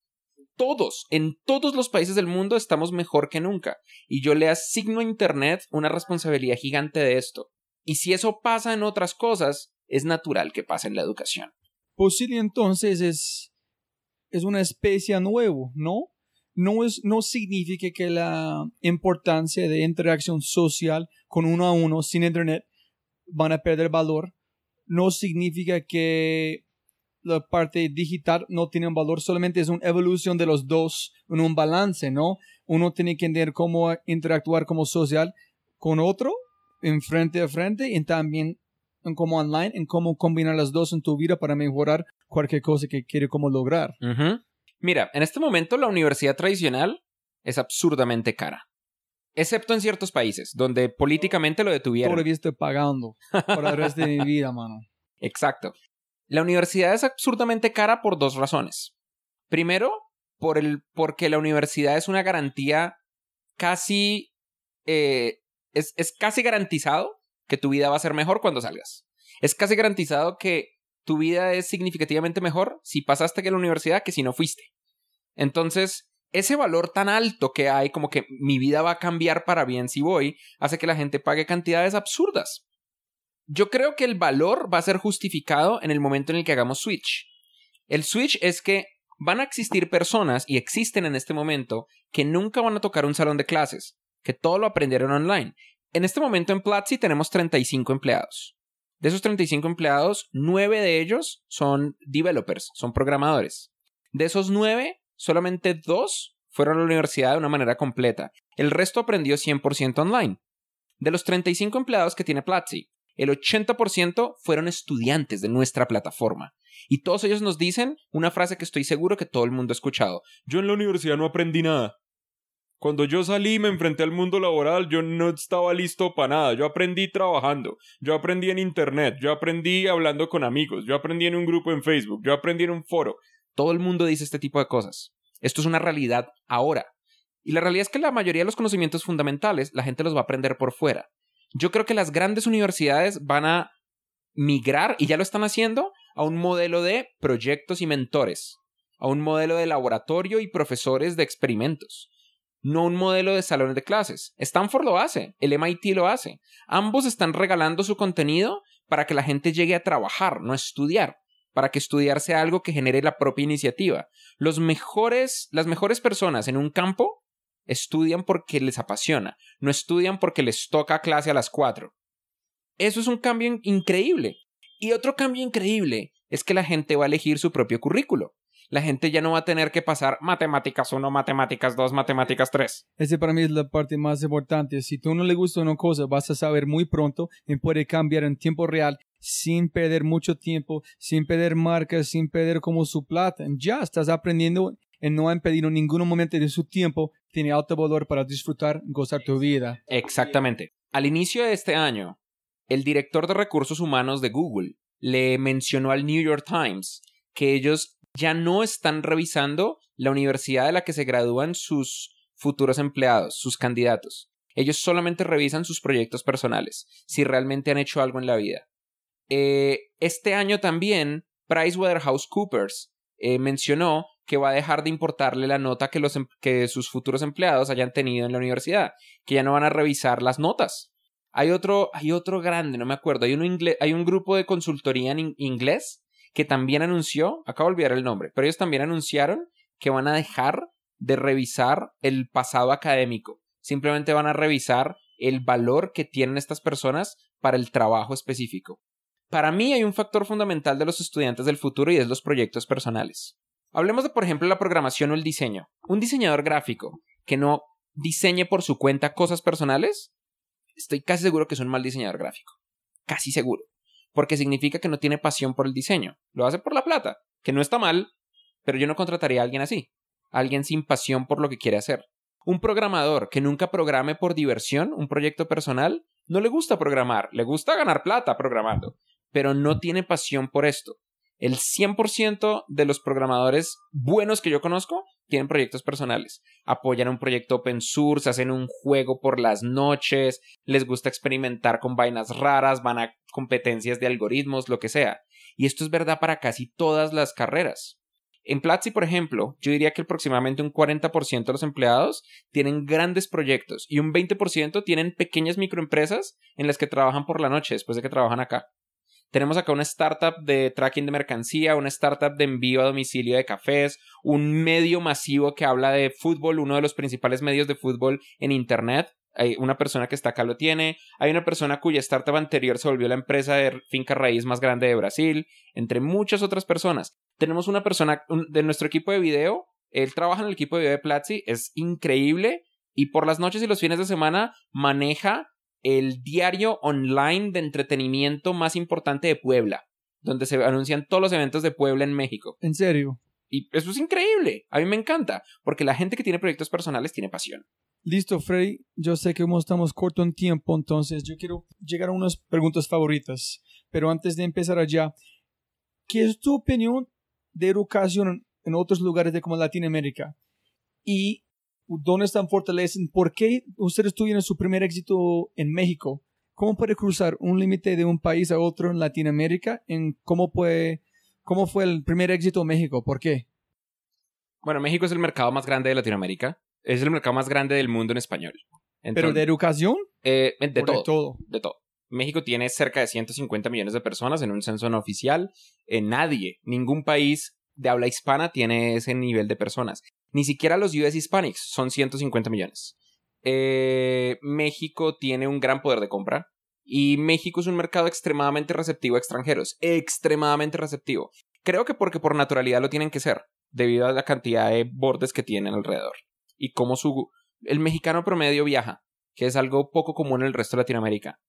Todos, en todos los países del mundo estamos mejor que nunca. Y yo le asigno a Internet una responsabilidad gigante de esto. Y si eso pasa en otras cosas, es natural que pase en la educación. Posible entonces es, es una especie nuevo, ¿no? No, es, no significa que la importancia de interacción social con uno a uno sin Internet van a perder valor, no significa que la parte digital no tiene un valor, solamente es una evolución de los dos en un balance, ¿no? Uno tiene que entender cómo interactuar como social con otro, en frente a frente, y también en como online, en cómo combinar las dos en tu vida para mejorar cualquier cosa que quiere como lograr. Mira, en este momento la universidad tradicional es absurdamente cara. Excepto en ciertos países, donde políticamente lo detuvieron. Todavía estoy pagando por el resto de mi vida, mano. Exacto. La universidad es absurdamente cara por dos razones. Primero, por el, porque la universidad es una garantía casi... Eh, es, es casi garantizado que tu vida va a ser mejor cuando salgas. Es casi garantizado que tu vida es significativamente mejor si pasaste que la universidad que si no fuiste. Entonces, ese valor tan alto que hay, como que mi vida va a cambiar para bien si voy, hace que la gente pague cantidades absurdas. Yo creo que el valor va a ser justificado en el momento en el que hagamos switch. El switch es que van a existir personas, y existen en este momento, que nunca van a tocar un salón de clases, que todo lo aprendieron online. En este momento en Platzi tenemos 35 empleados. De esos 35 empleados, 9 de ellos son developers, son programadores. De esos 9, solamente dos fueron a la universidad de una manera completa. El resto aprendió 100% online. De los 35 empleados que tiene Platzi, el 80% fueron estudiantes de nuestra plataforma. Y todos ellos nos dicen una frase que estoy seguro que todo el mundo ha escuchado. Yo en la universidad no aprendí nada. Cuando yo salí y me enfrenté al mundo laboral, yo no estaba listo para nada. Yo aprendí trabajando, yo aprendí en Internet, yo aprendí hablando con amigos, yo aprendí en un grupo en Facebook, yo aprendí en un foro. Todo el mundo dice este tipo de cosas. Esto es una realidad ahora. Y la realidad es que la mayoría de los conocimientos fundamentales la gente los va a aprender por fuera. Yo creo que las grandes universidades van a migrar, y ya lo están haciendo, a un modelo de proyectos y mentores, a un modelo de laboratorio y profesores de experimentos. no un modelo de salones de clases. Stanford lo hace, el MIT lo hace. Ambos están regalando su contenido para que la gente llegue a trabajar, no a estudiar, para que estudiar sea algo que genere la propia iniciativa. Los mejores, las mejores personas en un campo estudian porque les apasiona, no estudian porque les toca clase a las 4. Eso es un cambio increíble. Y otro cambio increíble es que la gente va a elegir su propio currículo. La gente ya no va a tener que pasar matemáticas 1, matemáticas 2, matemáticas 3. Ese para mí es la parte más importante. Si tú no le gusta una cosa, vas a saber muy pronto y puede cambiar en tiempo real sin perder mucho tiempo, sin perder marcas, sin perder como su plata. Ya estás aprendiendo y no ha impedido en ningún momento de su tiempo. Tiene alto valor para disfrutar, gozar tu vida. Exactamente. Al inicio de este año, el director de recursos humanos de Google le mencionó al New York Times que ellos ya no están revisando la universidad de la que se gradúan sus futuros empleados, sus candidatos. Ellos solamente revisan sus proyectos personales, si realmente han hecho algo en la vida. Eh, este año también, PricewaterhouseCoopers eh, mencionó que va a dejar de importarle la nota que, los, em, que sus futuros empleados hayan tenido en la universidad, que ya no van a revisar las notas. Hay otro, hay otro grande, no me acuerdo, hay, hay un grupo de consultoría en inglés que también anunció, acabo de olvidar el nombre, pero ellos también anunciaron que van a dejar de revisar el pasado académico. Simplemente van a revisar el valor que tienen estas personas para el trabajo específico. Para mí hay un factor fundamental de los estudiantes del futuro y es los proyectos personales. Hablemos de, por ejemplo, la programación o el diseño. Un diseñador gráfico que no diseñe por su cuenta cosas personales, estoy casi seguro que es un mal diseñador gráfico. Casi seguro porque significa que no tiene pasión por el diseño. Lo hace por la plata, que no está mal, pero yo no contrataría a alguien así, alguien sin pasión por lo que quiere hacer. Un programador que nunca programe por diversión un proyecto personal, no le gusta programar, le gusta ganar plata programando, pero no tiene pasión por esto. El 100% de los programadores buenos que yo conozco tienen proyectos personales. Apoyan un proyecto open source, hacen un juego por las noches, les gusta experimentar con vainas raras, van a competencias de algoritmos, lo que sea. Y esto es verdad para casi todas las carreras. En Platzi, por ejemplo, yo diría que aproximadamente un 40% de los empleados tienen grandes proyectos y un 20% tienen pequeñas microempresas en las que trabajan por la noche después de que trabajan acá. Tenemos acá una startup de tracking de mercancía, una startup de envío a domicilio de cafés, un medio masivo que habla de fútbol, uno de los principales medios de fútbol en Internet. Hay una persona que está acá lo tiene. Hay una persona cuya startup anterior se volvió la empresa de finca raíz más grande de Brasil, entre muchas otras personas. Tenemos una persona de nuestro equipo de video. Él trabaja en el equipo de video de Platzi, es increíble. Y por las noches y los fines de semana maneja el diario online de entretenimiento más importante de Puebla, donde se anuncian todos los eventos de Puebla en México. ¿En serio? Y eso es increíble. A mí me encanta, porque la gente que tiene proyectos personales tiene pasión. Listo, Freddy. Yo sé que estamos corto en tiempo, entonces yo quiero llegar a unas preguntas favoritas. Pero antes de empezar allá, ¿qué es tu opinión de educación en otros lugares de como Latinoamérica? Y dónde están fortalecen, por qué ustedes tuvieron su primer éxito en México. ¿Cómo puede cruzar un límite de un país a otro en Latinoamérica? ¿En cómo, puede, ¿Cómo fue el primer éxito en México? ¿Por qué? Bueno, México es el mercado más grande de Latinoamérica. Es el mercado más grande del mundo en español. ¿Pero de educación? Eh, de, todo, de todo. De todo. México tiene cerca de 150 millones de personas en un censo no oficial. En nadie, ningún país de habla hispana tiene ese nivel de personas. Ni siquiera los US Hispanics son 150 millones. Eh, México tiene un gran poder de compra. Y México es un mercado extremadamente receptivo a extranjeros. Extremadamente receptivo. Creo que porque por naturalidad lo tienen que ser, debido a la cantidad de bordes que tienen alrededor. Y cómo su. El mexicano promedio viaja, que es algo poco común en el resto de Latinoamérica.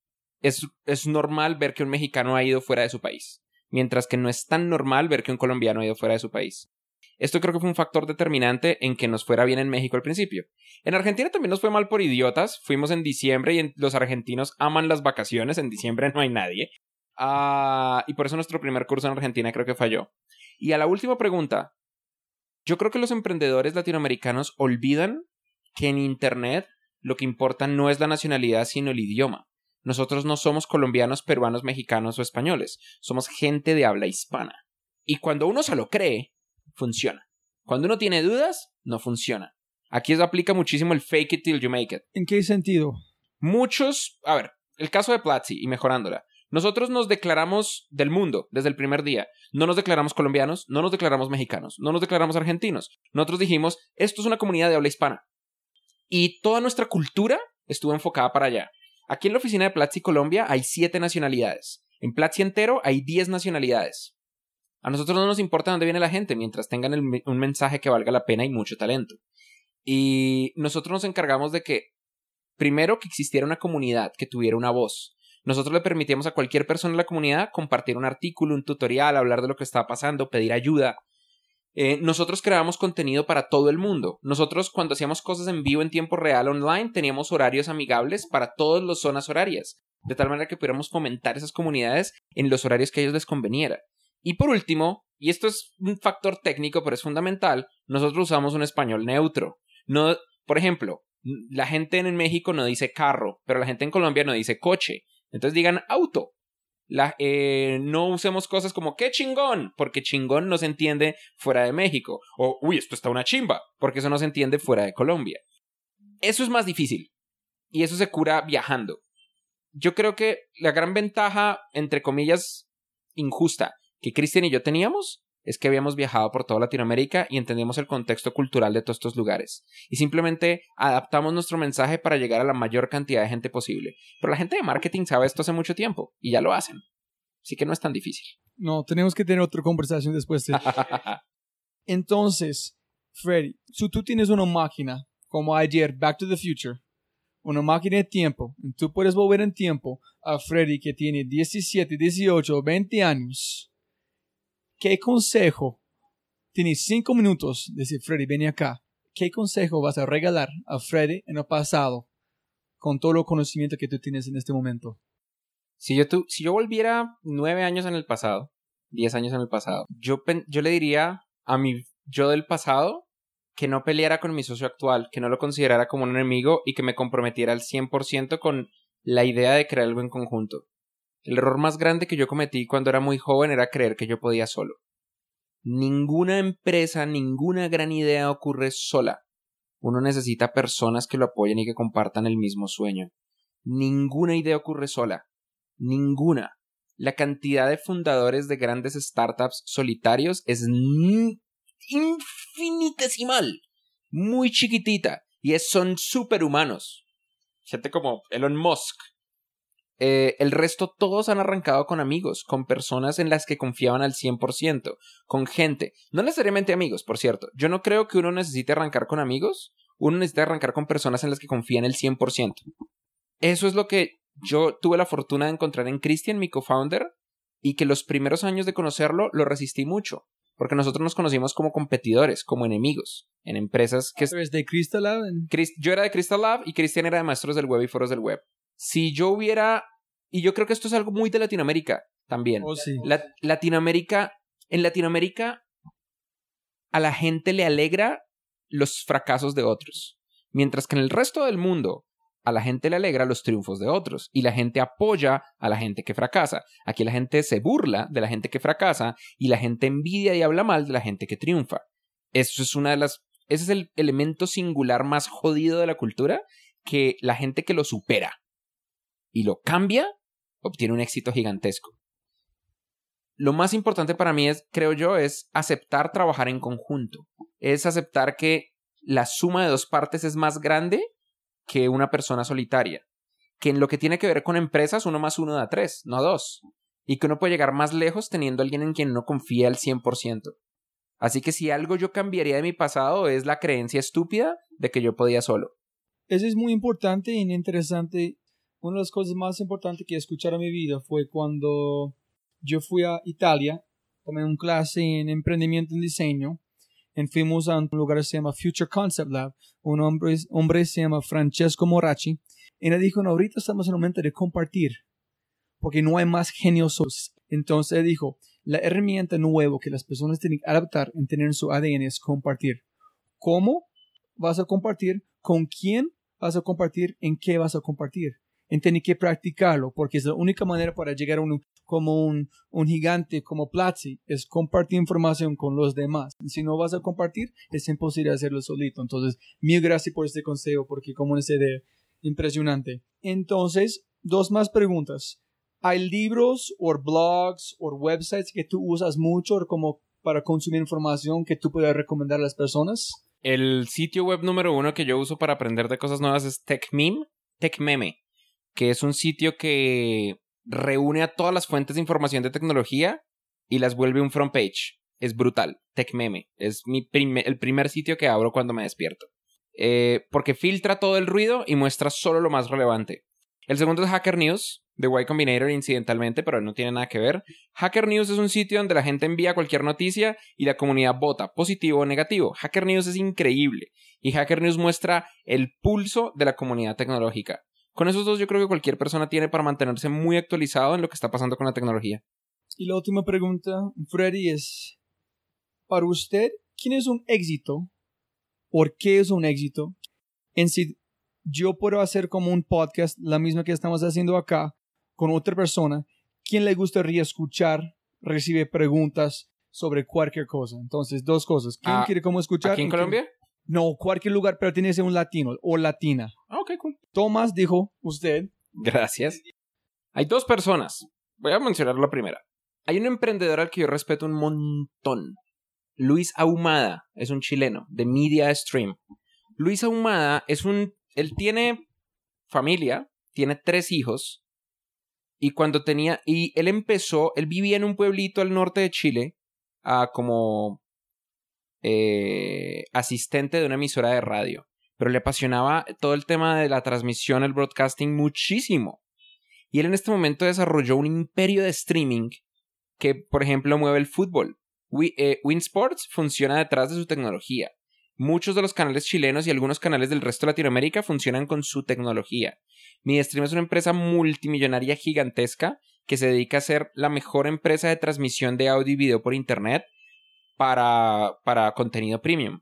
Es, es normal ver que un mexicano ha ido fuera de su país, mientras que no es tan normal ver que un colombiano ha ido fuera de su país. Esto creo que fue un factor determinante en que nos fuera bien en México al principio. En Argentina también nos fue mal por idiotas. Fuimos en diciembre y los argentinos aman las vacaciones. En diciembre no hay nadie. Ah, y por eso nuestro primer curso en Argentina creo que falló. Y a la última pregunta. Yo creo que los emprendedores latinoamericanos olvidan que en Internet lo que importa no es la nacionalidad sino el idioma. Nosotros no somos colombianos, peruanos, mexicanos o españoles. Somos gente de habla hispana. Y cuando uno se lo cree, funciona. Cuando uno tiene dudas, no funciona. Aquí se aplica muchísimo el fake it till you make it. ¿En qué sentido? Muchos, a ver, el caso de Platzi y mejorándola. Nosotros nos declaramos del mundo desde el primer día. No nos declaramos colombianos, no nos declaramos mexicanos, no nos declaramos argentinos. Nosotros dijimos, esto es una comunidad de habla hispana. Y toda nuestra cultura estuvo enfocada para allá. Aquí en la oficina de Platzi Colombia hay siete nacionalidades. En Platzi entero hay diez nacionalidades. A nosotros no nos importa dónde viene la gente mientras tengan un mensaje que valga la pena y mucho talento. Y nosotros nos encargamos de que, primero, que existiera una comunidad que tuviera una voz. Nosotros le permitíamos a cualquier persona en la comunidad compartir un artículo, un tutorial, hablar de lo que estaba pasando, pedir ayuda. Eh, nosotros creábamos contenido para todo el mundo. Nosotros cuando hacíamos cosas en vivo en tiempo real online teníamos horarios amigables para todas las zonas horarias, de tal manera que pudiéramos fomentar esas comunidades en los horarios que a ellos les conveniera. Y por último, y esto es un factor técnico pero es fundamental, nosotros usamos un español neutro. No, por ejemplo, la gente en México no dice carro, pero la gente en Colombia no dice coche. Entonces digan auto. La, eh, no usemos cosas como qué chingón, porque chingón no se entiende fuera de México. O uy, esto está una chimba, porque eso no se entiende fuera de Colombia. Eso es más difícil. Y eso se cura viajando. Yo creo que la gran ventaja, entre comillas, injusta que Cristian y yo teníamos es que habíamos viajado por toda Latinoamérica y entendíamos el contexto cultural de todos estos lugares. Y simplemente adaptamos nuestro mensaje para llegar a la mayor cantidad de gente posible. Pero la gente de marketing sabe esto hace mucho tiempo y ya lo hacen. Así que no es tan difícil. No, tenemos que tener otra conversación después de... Entonces, Freddy, si tú tienes una máquina como ayer, Back to the Future, una máquina de tiempo, y tú puedes volver en tiempo a Freddy que tiene 17, 18, 20 años ¿qué consejo? Tienes cinco minutos, decir Freddy, ven acá. ¿Qué consejo vas a regalar a Freddy en el pasado con todo el conocimiento que tú tienes en este momento? Si yo, si yo volviera nueve años en el pasado, diez años en el pasado, yo, yo le diría a mi yo del pasado que no peleara con mi socio actual, que no lo considerara como un enemigo y que me comprometiera al 100% con la idea de crear algo en conjunto. El error más grande que yo cometí cuando era muy joven era creer que yo podía solo. Ninguna empresa, ninguna gran idea ocurre sola. Uno necesita personas que lo apoyen y que compartan el mismo sueño. Ninguna idea ocurre sola. Ninguna. La cantidad de fundadores de grandes startups solitarios es infinitesimal. Muy chiquitita. Y son superhumanos. Gente como Elon Musk, eh, el resto todos han arrancado con amigos, con personas en las que confiaban al 100%, con gente, no necesariamente amigos, por cierto. Yo no creo que uno necesite arrancar con amigos, uno necesita arrancar con personas en las que confían el 100%. Eso es lo que yo tuve la fortuna de encontrar en Christian, mi co-founder, y que los primeros años de conocerlo lo resistí mucho, porque nosotros nos conocimos como competidores, como enemigos, en empresas que... ¿Eres de Crystal Lab? Yo era de Crystal Lab y Christian era de Maestros del Web y Foros del Web si yo hubiera, y yo creo que esto es algo muy de Latinoamérica también. Oh, sí. Latinoamérica, en Latinoamérica a la gente le alegra los fracasos de otros, mientras que en el resto del mundo a la gente le alegra los triunfos de otros y la gente apoya a la gente que fracasa. Aquí la gente se burla de la gente que fracasa y la gente envidia y habla mal de la gente que triunfa. Eso es una de las ese es el elemento singular más jodido de la cultura que la gente que lo supera y lo cambia, obtiene un éxito gigantesco. Lo más importante para mí es, creo yo, es aceptar trabajar en conjunto. Es aceptar que la suma de dos partes es más grande que una persona solitaria. Que en lo que tiene que ver con empresas, uno más uno da tres, no dos. Y que uno puede llegar más lejos teniendo alguien en quien no confía al 100%. Así que si algo yo cambiaría de mi pasado es la creencia estúpida de que yo podía solo. Eso es muy importante y interesante una de las cosas más importantes que escuchado en mi vida fue cuando yo fui a Italia, tomé una clase en emprendimiento en diseño, y fuimos a un lugar que se llama Future Concept Lab. Un hombre, hombre se llama Francesco Morachi, y él dijo, no, ahorita estamos en el momento de compartir, porque no hay más geniosos. Entonces él dijo, la herramienta nueva que las personas tienen que adaptar en tener su ADN es compartir. ¿Cómo vas a compartir? ¿Con quién vas a compartir? ¿En qué vas a compartir? En tener que practicarlo, porque es la única manera para llegar a un, como un, un gigante como Platzi, es compartir información con los demás. Si no vas a compartir, es imposible hacerlo solito. Entonces, mil gracias por este consejo, porque como es idea impresionante. Entonces, dos más preguntas. ¿Hay libros o blogs o websites que tú usas mucho como para consumir información que tú puedas recomendar a las personas? El sitio web número uno que yo uso para aprender de cosas nuevas es TechMeme, TechMeme, que es un sitio que reúne a todas las fuentes de información de tecnología y las vuelve un front page. Es brutal. TechMeme. Es mi el primer sitio que abro cuando me despierto. Eh, porque filtra todo el ruido y muestra solo lo más relevante. El segundo es Hacker News, de Y Combinator incidentalmente, pero no tiene nada que ver. Hacker News es un sitio donde la gente envía cualquier noticia y la comunidad vota, positivo o negativo. Hacker News es increíble y Hacker News muestra el pulso de la comunidad tecnológica. Con esos dos yo creo que cualquier persona tiene para mantenerse muy actualizado en lo que está pasando con la tecnología. Y la última pregunta, Freddy, es, para usted, ¿quién es un éxito? ¿Por qué es un éxito? En si yo puedo hacer como un podcast, la misma que estamos haciendo acá, con otra persona, ¿quién le gustaría escuchar, recibe preguntas sobre cualquier cosa. Entonces, dos cosas. ¿Quién Ah, quiere cómo escuchar? ¿Aquí en ¿Y Colombia? No, cualquier lugar, pero tiene que ser un latino o latina. Ah, ok, cool. Tomás dijo, usted, Gracias. Hay dos personas. Voy a mencionar la primera. Hay un emprendedor al que yo respeto un montón. Luis Ahumada es un chileno de Media Stream. Luis Ahumada es un... Él tiene familia, tiene tres hijos. Y cuando tenía... Y él empezó... Él vivía en un pueblito al norte de Chile ah, como eh, asistente de una emisora de radio pero le apasionaba todo el tema de la transmisión, el broadcasting muchísimo. Y él en este momento desarrolló un imperio de streaming que, por ejemplo, mueve el fútbol. Wi- eh, Winsports funciona detrás de su tecnología. Muchos de los canales chilenos y algunos canales del resto de Latinoamérica funcionan con su tecnología. MediaStream es una empresa multimillonaria gigantesca que se dedica a ser la mejor empresa de transmisión de audio y video por Internet para, para contenido premium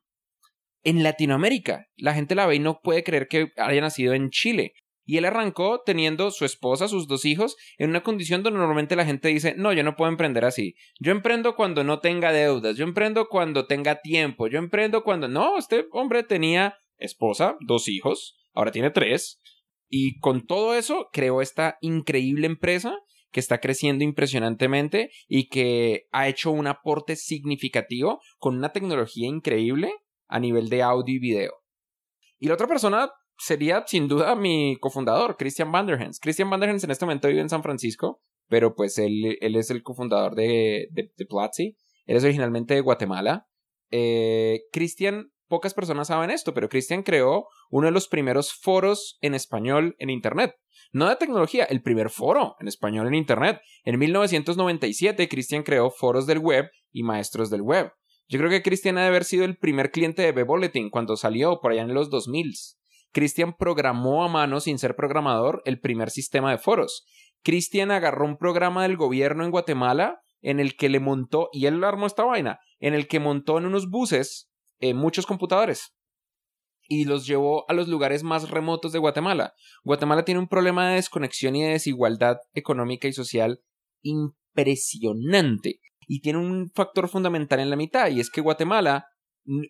en Latinoamérica. La gente la ve y no puede creer que haya nacido en Chile. Y él arrancó teniendo su esposa, sus dos hijos, en una condición donde normalmente la gente dice, no, yo no puedo emprender así. Yo emprendo cuando no tenga deudas, yo emprendo cuando tenga tiempo, yo emprendo cuando... No, este hombre tenía esposa, dos hijos, ahora tiene tres. Y con todo eso creó esta increíble empresa que está creciendo impresionantemente y que ha hecho un aporte significativo con una tecnología increíble a nivel de audio y video. Y la otra persona sería sin duda mi cofundador, Christian Vanderhens. Christian Vanderhens en este momento vive en San Francisco, pero pues él, él es el cofundador de, de, de Platzi. Él es originalmente de Guatemala. Eh, Christian, pocas personas saben esto, pero Christian creó uno de los primeros foros en español en Internet. No de tecnología, el primer foro en español en Internet. En 1997, Christian creó foros del web y maestros del web. Yo creo que Christian ha de haber sido el primer cliente de B-Bulletin cuando salió por allá en los 2000. Christian programó a mano, sin ser programador, el primer sistema de foros. Christian agarró un programa del gobierno en Guatemala en el que le montó, y él armó esta vaina, en el que montó en unos buses eh, muchos computadores y los llevó a los lugares más remotos de Guatemala. Guatemala tiene un problema de desconexión y de desigualdad económica y social impresionante y tiene un factor fundamental en la mitad y es que Guatemala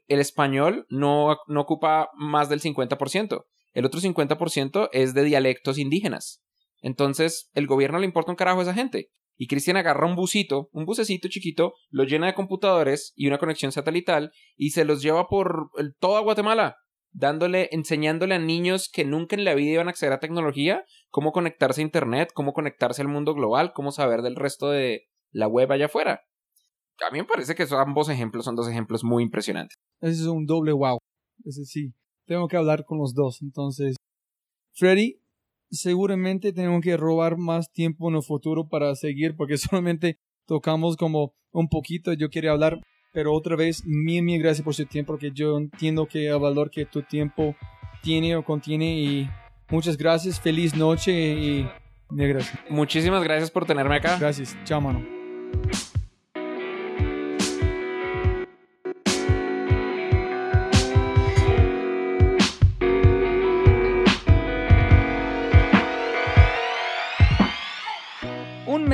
el español no, no ocupa más del 50%. El otro 50% es de dialectos indígenas. Entonces, el gobierno le importa un carajo a esa gente. Y Cristian agarra un busito, un bucecito chiquito, lo llena de computadores y una conexión satelital y se los lleva por toda Guatemala, dándole, enseñándole a niños que nunca en la vida iban a acceder a tecnología, cómo conectarse a internet, cómo conectarse al mundo global, cómo saber del resto de la web allá afuera. A mí me parece que esos ambos ejemplos son dos ejemplos muy impresionantes. ese es un doble wow. Ese sí, tengo que hablar con los dos. Entonces, Freddy, seguramente tenemos que robar más tiempo en el futuro para seguir, porque solamente tocamos como un poquito. Yo quería hablar, pero otra vez, mil, mil gracias por su tiempo, porque yo entiendo que el valor que tu tiempo tiene o contiene. Y muchas gracias, feliz noche y mil gracias. Muchísimas gracias por tenerme acá. Gracias, chao, mano.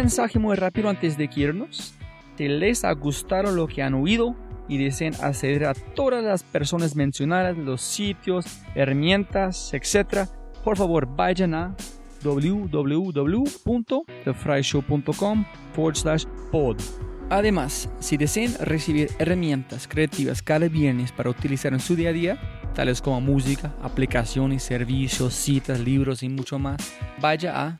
Mensaje muy rápido antes de irnos. Si les ha gustado lo que han oído y desean acceder a todas las personas mencionadas, los sitios, herramientas, etc., por favor vayan a www.thefryshow.com forward slash pod. Además, si desean recibir herramientas creativas cada viernes para utilizar en su día a día, tales como música, aplicaciones, servicios, citas, libros y mucho más, vaya a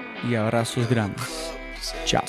y abrazos grandes. Chao.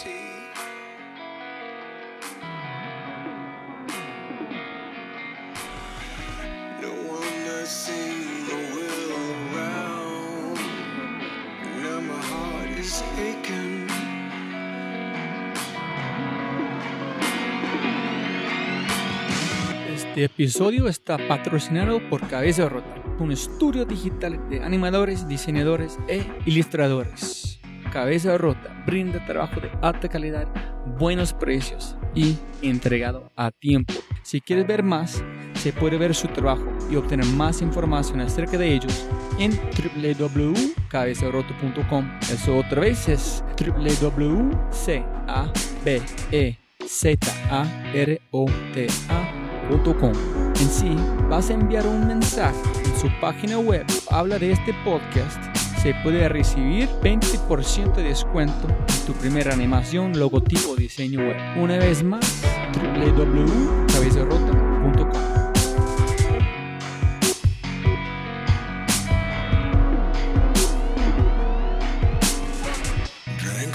Este episodio está patrocinado por Cabeza Rota, un estudio digital de animadores, diseñadores e ilustradores. Cabeza Rota brinda trabajo de alta calidad, buenos precios y entregado a tiempo. Si quieres ver más, se puede ver su trabajo y obtener más información acerca de ellos en www.cabezarota.com. Eso otra vez es www.cabezarota.com. En sí, vas a enviar un mensaje en su página web. Habla de este podcast. Se puede recibir 20% de descuento en tu primera animación, logotipo o diseño web. Una vez más, www.cabezarota.com. Drank